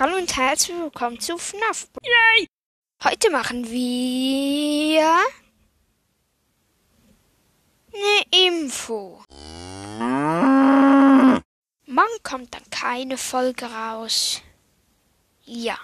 Hallo und herzlich willkommen zu FNAF. Yay! Heute machen wir eine Info. Morgen kommt dann keine Folge raus. Ja.